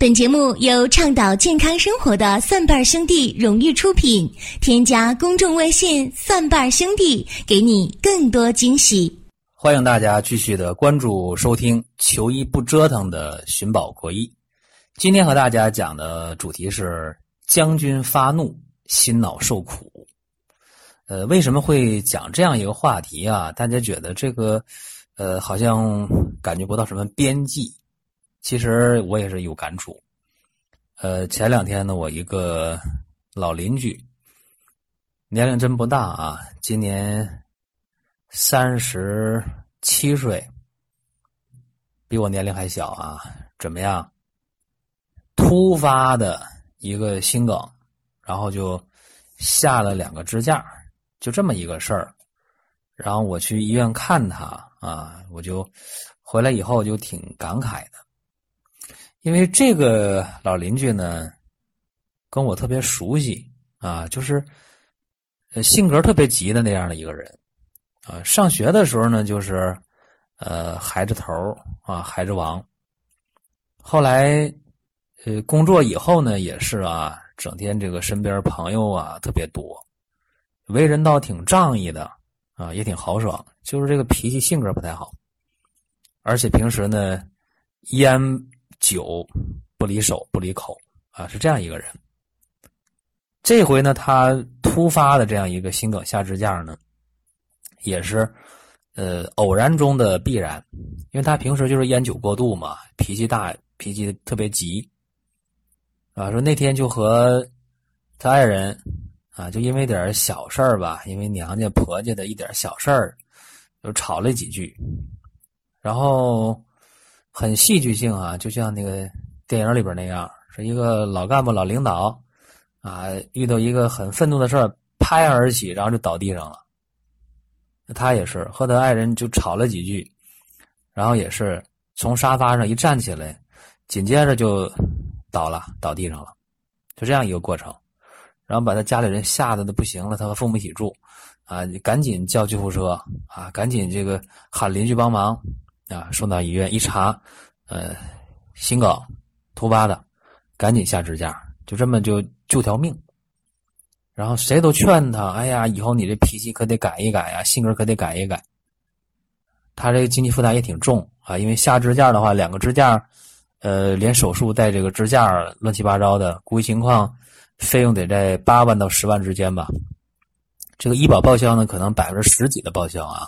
本节目由倡导健康生活的蒜瓣兄弟荣誉出品。添加公众微信“蒜瓣兄弟”，给你更多惊喜。欢迎大家继续的关注收听“求医不折腾”的寻宝国医。今天和大家讲的主题是将军发怒，心脑受苦。呃，为什么会讲这样一个话题啊？大家觉得这个，呃，好像感觉不到什么边际。其实我也是有感触。呃，前两天呢，我一个老邻居，年龄真不大啊，今年三十七岁，比我年龄还小啊。怎么样？突发的一个心梗，然后就下了两个支架，就这么一个事儿。然后我去医院看他啊，我就回来以后就挺感慨的。因为这个老邻居呢，跟我特别熟悉啊，就是性格特别急的那样的一个人啊。上学的时候呢，就是呃孩子头啊，孩子王。后来呃工作以后呢，也是啊，整天这个身边朋友啊特别多，为人倒挺仗义的啊，也挺豪爽，就是这个脾气性格不太好，而且平时呢烟。酒不离手不离口啊，是这样一个人。这回呢，他突发的这样一个心梗下支架呢，也是呃偶然中的必然，因为他平时就是烟酒过度嘛，脾气大，脾气特别急啊。说那天就和他爱人啊，就因为点小事儿吧，因为娘家婆家的一点小事儿，就吵了几句，然后。很戏剧性啊，就像那个电影里边那样，是一个老干部、老领导啊，遇到一个很愤怒的事儿，拍案而起，然后就倒地上了。他也是和他爱人就吵了几句，然后也是从沙发上一站起来，紧接着就倒了，倒地上了，就这样一个过程。然后把他家里人吓得都不行了，他和父母一起住啊，赶紧叫救护车啊，赶紧这个喊邻居帮忙。啊，送到医院一查，呃，心梗，突发的，赶紧下支架，就这么就救条命。然后谁都劝他，哎呀，以后你这脾气可得改一改呀，性格可得改一改。他这个经济负担也挺重啊，因为下支架的话，两个支架，呃，连手术带这个支架乱七八糟的，估计情况费用得在八万到十万之间吧。这个医保报销呢，可能百分之十几的报销啊，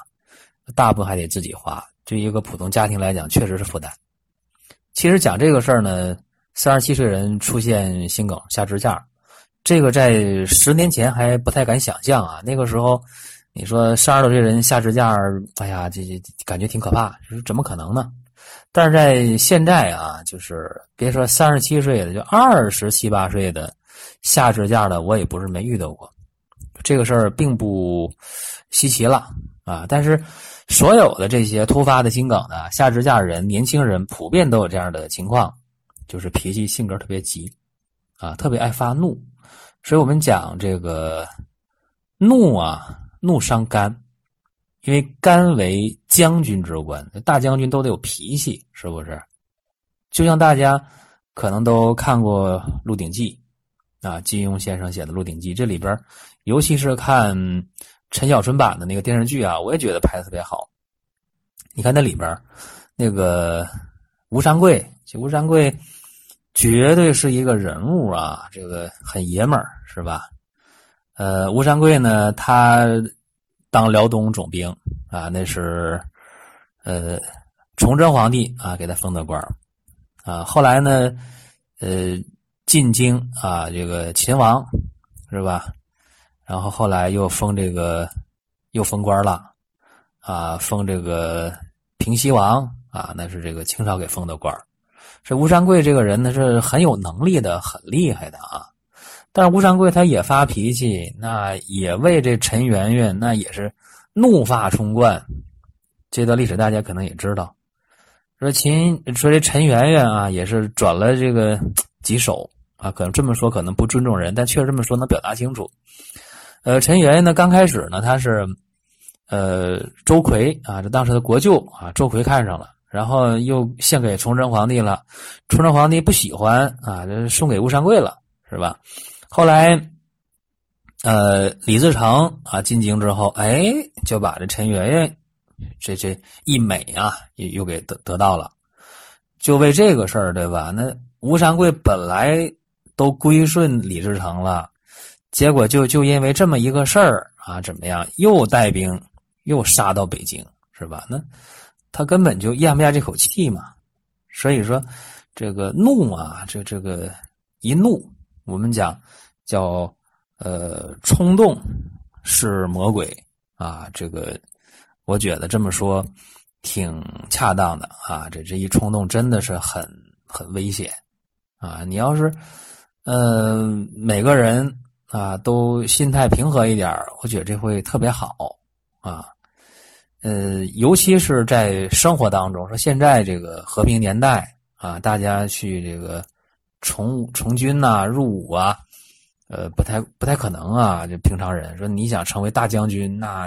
大部分还得自己花。对一个普通家庭来讲，确实是负担。其实讲这个事儿呢，三十七岁人出现心梗下支架，这个在十年前还不太敢想象啊。那个时候，你说三十多岁人下支架，哎呀，这这感觉挺可怕，就是怎么可能呢？但是在现在啊，就是别说三十七岁的，就二十七八岁的下支架的，我也不是没遇到过。这个事儿并不稀奇了啊，但是。所有的这些突发的心梗的下支架人，年轻人普遍都有这样的情况，就是脾气性格特别急，啊，特别爱发怒。所以我们讲这个怒啊，怒伤肝，因为肝为将军之官，大将军都得有脾气，是不是？就像大家可能都看过《鹿鼎记》，啊，金庸先生写的《鹿鼎记》，这里边尤其是看。陈小春版的那个电视剧啊，我也觉得拍的特别好。你看那里边那个吴三桂，这吴三桂绝对是一个人物啊，这个很爷们儿，是吧？呃，吴三桂呢，他当辽东总兵啊，那是呃崇祯皇帝啊给他封的官啊。后来呢，呃，进京啊，这个秦王是吧？然后后来又封这个，又封官了，啊，封这个平西王啊，那是这个清朝给封的官这吴三桂这个人呢是很有能力的，很厉害的啊。但是吴三桂他也发脾气，那也为这陈圆圆那也是怒发冲冠。这段历史大家可能也知道，说秦说这陈圆圆啊也是转了这个 几手啊，可能这么说可能不尊重人，但确实这么说能表达清楚。呃，陈圆圆呢，刚开始呢，他是，呃，周奎啊，这当时的国舅啊，周奎看上了，然后又献给崇祯皇帝了，崇祯皇帝不喜欢啊，这送给吴三桂了，是吧？后来，呃，李自成啊进京之后，哎，就把这陈圆圆这这一美啊，又又给得得到了，就为这个事儿，对吧？那吴三桂本来都归顺李自成了，结果就就因为这么一个事儿啊，怎么样？又带兵又杀到北京，是吧？那。他根本就咽不下这口气嘛，所以说，这个怒啊，这这个一怒，我们讲叫呃冲动是魔鬼啊，这个我觉得这么说挺恰当的啊。这这一冲动真的是很很危险啊！你要是呃每个人啊都心态平和一点我觉得这会特别好啊。呃，尤其是在生活当中，说现在这个和平年代啊，大家去这个从从军呐、入伍啊，呃，不太不太可能啊。就平常人说，你想成为大将军，那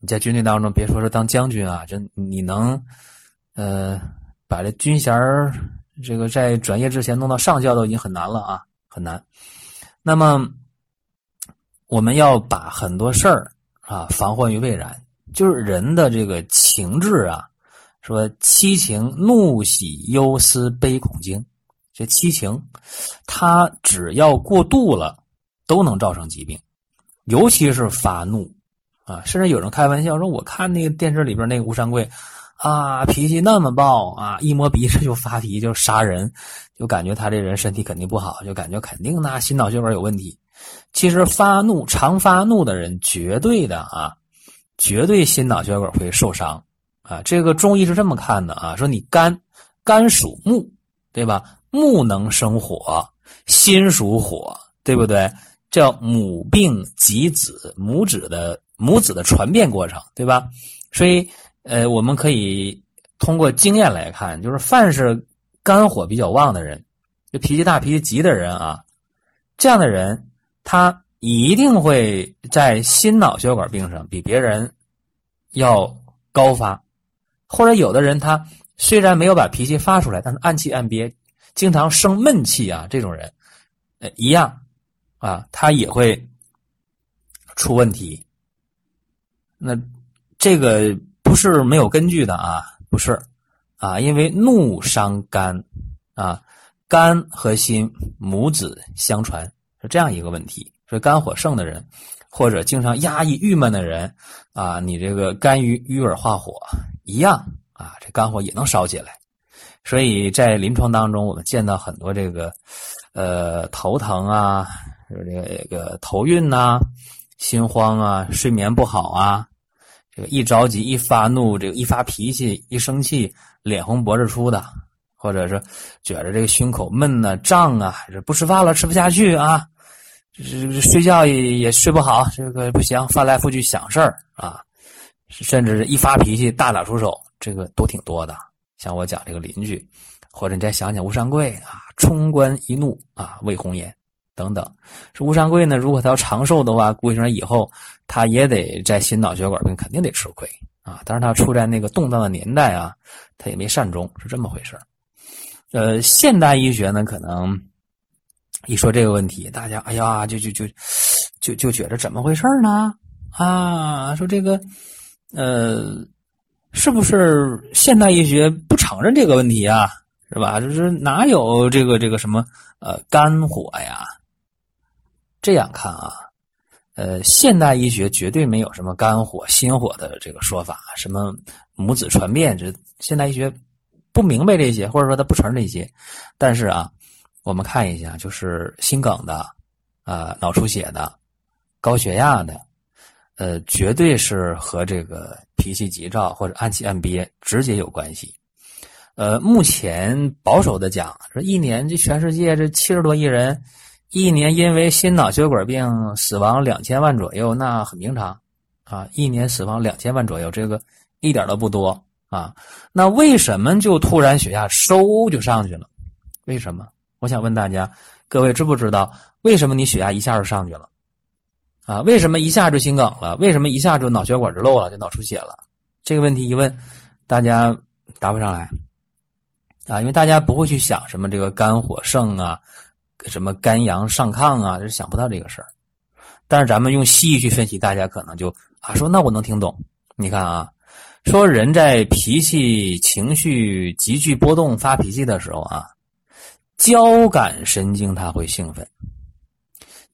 你在军队当中，别说是当将军啊，就你能呃把这军衔这个在转业之前弄到上校都已经很难了啊，很难。那么我们要把很多事儿啊防患于未然。就是人的这个情志啊，说七情怒喜忧思悲恐惊，这七情，它只要过度了，都能造成疾病，尤其是发怒啊。甚至有人开玩笑说：“我看那个电视里边那个吴三桂啊，脾气那么暴啊，一摸鼻子就发脾气，就杀人，就感觉他这人身体肯定不好，就感觉肯定那心脑血管有问题。其实发怒常发怒的人，绝对的啊。”绝对心脑血管会受伤，啊，这个中医是这么看的啊，说你肝，肝属木，对吧？木能生火，心属火，对不对？叫母病及子，母子的母子的传变过程，对吧？所以，呃，我们可以通过经验来看，就是凡是肝火比较旺的人，就脾气大、脾气急的人啊，这样的人，他。一定会在心脑血管病上比别人要高发，或者有的人他虽然没有把脾气发出来，但是暗气暗憋，经常生闷气啊，这种人，呃，一样啊，他也会出问题。那这个不是没有根据的啊，不是啊，因为怒伤肝啊，肝和心母子相传是这样一个问题。这肝火盛的人，或者经常压抑、郁闷的人，啊，你这个肝郁郁而化火一样啊，这肝火也能烧起来。所以在临床当中，我们见到很多这个，呃，头疼啊，这个头晕呐，心慌啊，睡眠不好啊，这个一着急、一发怒，这个一发脾气、一生气，脸红脖子粗的，或者是觉着这个胸口闷呐、胀啊，还是不吃饭了，吃不下去啊。这睡觉也也睡不好，这个不行，翻来覆去想事儿啊，甚至一发脾气大打出手，这个都挺多的。像我讲这个邻居，或者你再想想吴三桂啊，冲冠一怒啊，为红颜等等。说吴三桂呢，如果他要长寿的话，估计说以后他也得在心脑血管病肯定得吃亏啊。但是他处在那个动荡的年代啊，他也没善终，是这么回事呃，现代医学呢，可能。一说这个问题，大家哎呀，就就就就就觉得怎么回事呢？啊，说这个，呃，是不是现代医学不承认这个问题啊？是吧？就是哪有这个这个什么呃肝火呀？这样看啊，呃，现代医学绝对没有什么肝火、心火的这个说法，什么母子传变，这现代医学不明白这些，或者说他不承认这些，但是啊。我们看一下，就是心梗的，啊，脑出血的，高血压的，呃，绝对是和这个脾气急躁或者暗气暗憋直接有关系。呃，目前保守的讲，说一年这全世界这七十多亿人，一年因为心脑血管病死亡两千万左右，那很平常啊，一年死亡两千万左右，这个一点都不多啊。那为什么就突然血压嗖就上去了？为什么？我想问大家，各位知不知道为什么你血压一下就上去了？啊，为什么一下就心梗了？为什么一下就脑血管就漏了，就脑出血了？这个问题一问，大家答不上来啊，因为大家不会去想什么这个肝火盛啊，什么肝阳上亢啊，就是想不到这个事儿。但是咱们用西医去分析，大家可能就啊说那我能听懂。你看啊，说人在脾气情绪急剧波动发脾气的时候啊，交感神经它会兴奋。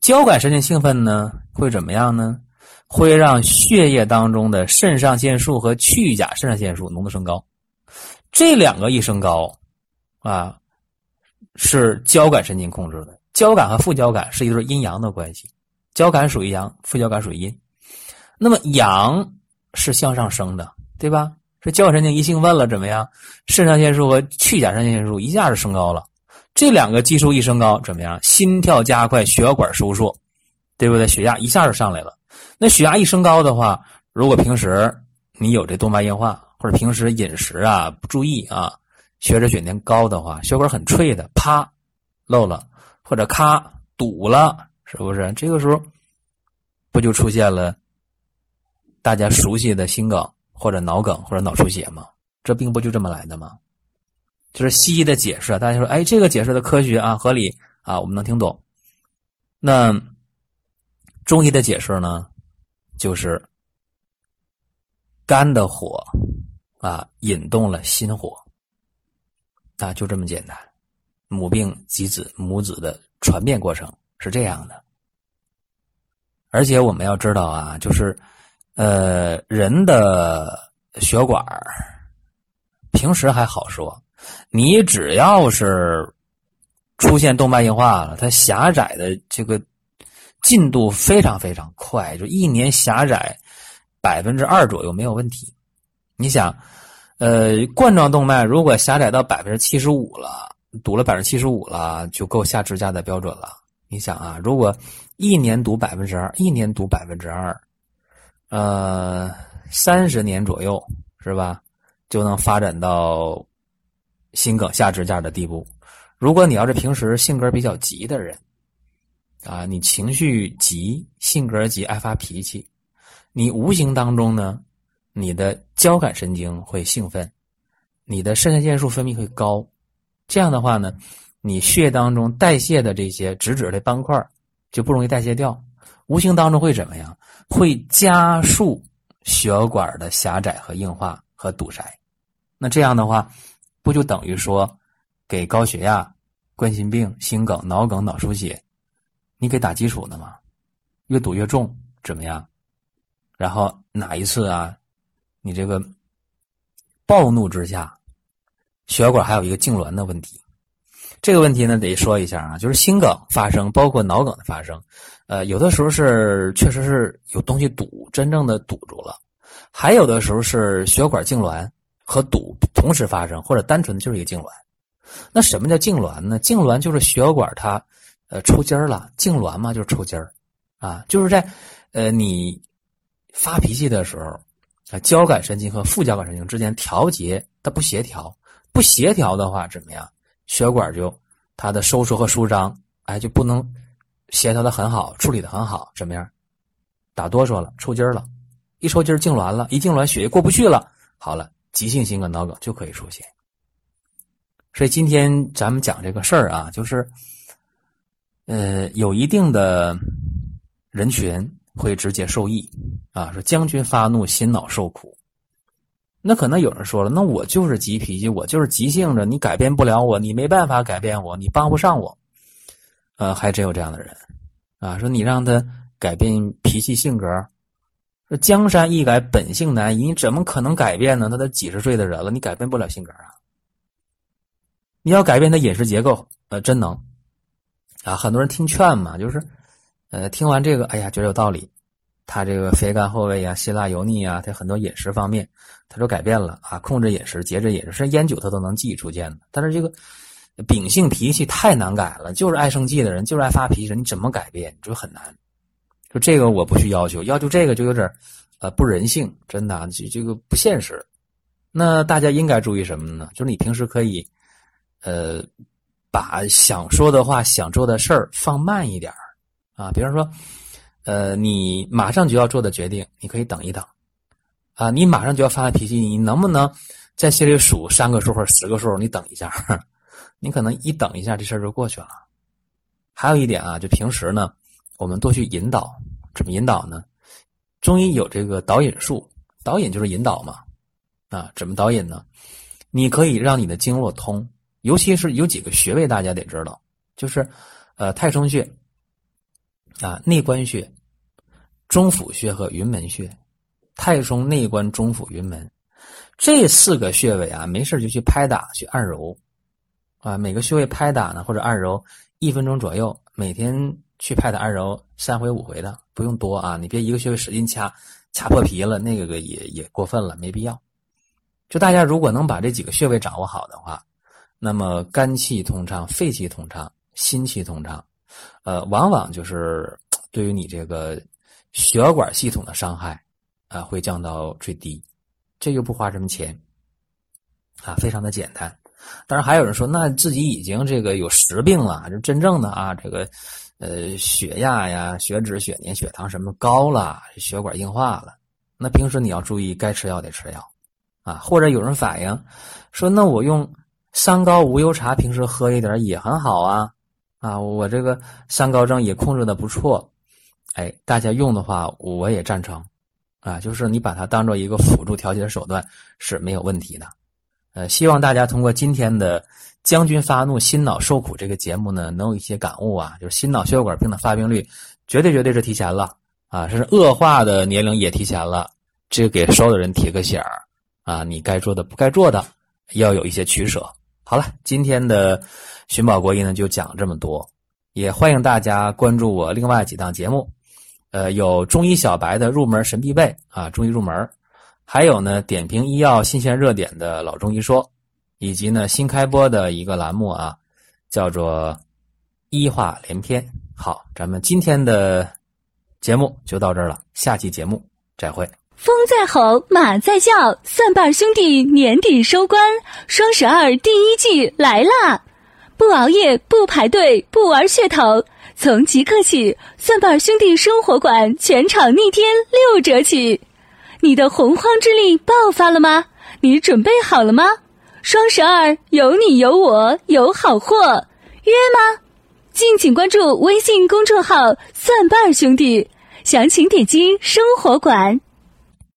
交感神经兴奋呢，会怎么样呢？会让血液当中的肾上腺素和去甲肾上腺素浓度升高。这两个一升高，啊，是交感神经控制的。交感和副交感是一对阴阳的关系，交感属于阳，副交感属于阴。那么阳是向上升的，对吧？这交感神经一兴奋了，怎么样？肾上腺素和去甲肾上腺素一下就升高了。这两个激素一升高，怎么样？心跳加快，血管收缩，对不对？血压一下就上来了。那血压一升高的话，如果平时你有这动脉硬化，或者平时饮食啊不注意啊，血脂血粘高的话，血管很脆的，啪漏了，或者咔堵了，是不是？这个时候不就出现了大家熟悉的心梗或者脑梗或者脑出血吗？这病不就这么来的吗？就是西医的解释，大家说，哎，这个解释的科学啊，合理啊，我们能听懂。那中医的解释呢，就是肝的火啊引动了心火啊，就这么简单。母病及子，母子的传变过程是这样的。而且我们要知道啊，就是呃，人的血管平时还好说。你只要是出现动脉硬化了，它狭窄的这个进度非常非常快，就一年狭窄百分之二左右没有问题。你想，呃，冠状动脉如果狭窄到百分之七十五了，堵了百分之七十五了，就够下支架的标准了。你想啊，如果一年堵百分之二，一年堵百分之二，呃，三十年左右是吧，就能发展到。心梗下支架的地步，如果你要是平时性格比较急的人，啊，你情绪急，性格急，爱发脾气，你无形当中呢，你的交感神经会兴奋，你的肾上腺素分泌会高，这样的话呢，你血液当中代谢的这些脂质类斑块就不容易代谢掉，无形当中会怎么样？会加速血管的狭窄和硬化和堵塞，那这样的话。不就等于说，给高血压、冠心病、心梗、脑梗、脑出血，你给打基础的吗？越堵越重，怎么样？然后哪一次啊？你这个暴怒之下，血管还有一个痉挛的问题。这个问题呢，得说一下啊，就是心梗发生，包括脑梗的发生，呃，有的时候是确实是有东西堵，真正的堵住了；还有的时候是血管痉挛。和堵同时发生，或者单纯的就是一个痉挛。那什么叫痉挛呢？痉挛就是血管它呃抽筋儿了。痉挛嘛就是抽筋儿啊，就是在呃你发脾气的时候啊，交感神经和副交感神经之间调节它不协调，不协调的话怎么样？血管就它的收缩和舒张哎就不能协调的很好，处理的很好，怎么样？打哆嗦了，抽筋儿了，一抽筋儿痉挛了，一痉挛血液过不去了，好了。急性心梗、脑梗就可以出现，所以今天咱们讲这个事儿啊，就是，呃，有一定的人群会直接受益啊。说将军发怒，心脑受苦。那可能有人说了，那我就是急脾气，我就是急性子，你改变不了我，你没办法改变我，你帮不上我。呃，还真有这样的人啊，说你让他改变脾气性格。这江山易改，本性难移。你怎么可能改变呢？他都几十岁的人了，你改变不了性格啊！你要改变他饮食结构，呃，真能啊！很多人听劝嘛，就是，呃，听完这个，哎呀，觉得有道理。他这个肥甘厚味啊，辛辣油腻啊，他很多饮食方面，他说改变了啊，控制饮食，节制饮食，甚至烟酒他都能记出现的。但是这个秉性脾气太难改了，就是爱生气的人，就是爱发脾气，你怎么改变？就很难。就这个我不去要求，要求这个就有点呃，不人性，真的，这这个不现实。那大家应该注意什么呢？就是你平时可以，呃，把想说的话、想做的事儿放慢一点啊。比方说，呃，你马上就要做的决定，你可以等一等啊。你马上就要发脾气，你能不能在心里数三个数或者十个数，你等一下，你可能一等一下，这事儿就过去了。还有一点啊，就平时呢，我们多去引导，怎么引导呢？中医有这个导引术，导引就是引导嘛。啊，怎么导引呢？你可以让你的经络通，尤其是有几个穴位，大家得知道，就是呃太冲穴啊、内关穴、中府穴和云门穴。太冲、内关、中府、云门这四个穴位啊，没事就去拍打、去按揉啊。每个穴位拍打呢或者按揉一分钟左右，每天去拍打按揉三回五回的，不用多啊。你别一个穴位使劲掐，掐破皮了，那个个也也过分了，没必要。就大家如果能把这几个穴位掌握好的话，那么肝气通畅、肺气通畅、心气通畅，呃，往往就是 对于你这个血管系统的伤害。啊，会降到最低，这又不花什么钱，啊，非常的简单。当然，还有人说，那自己已经这个有实病了，就真正的啊，这个呃血压呀、血脂、血粘、血糖什么高了，血管硬化了。那平时你要注意，该吃药得吃药，啊，或者有人反映说，那我用三高无忧茶，平时喝一点也很好啊，啊，我这个三高症也控制的不错，哎，大家用的话，我也赞成。啊，就是你把它当做一个辅助调节手段是没有问题的，呃，希望大家通过今天的“将军发怒，心脑受苦”这个节目呢，能有一些感悟啊，就是心脑血管病的发病率绝对绝对是提前了啊，是恶化的年龄也提前了，这个给所有的人提个醒儿啊，你该做的不该做的要有一些取舍。好了，今天的寻宝国医呢就讲这么多，也欢迎大家关注我另外几档节目。呃，有中医小白的入门神必备啊，中医入门，还有呢点评医药新鲜热点的老中医说，以及呢新开播的一个栏目啊，叫做医话连篇。好，咱们今天的节目就到这儿了，下期节目再会。风在吼，马在叫，蒜瓣兄弟年底收官，双十二第一季来啦！不熬夜，不排队，不玩噱头。从即刻起，蒜瓣兄弟生活馆全场逆天六折起！你的洪荒之力爆发了吗？你准备好了吗？双十二有你有我有好货，约吗？敬请关注微信公众号“蒜瓣兄弟”，详情点击生活馆。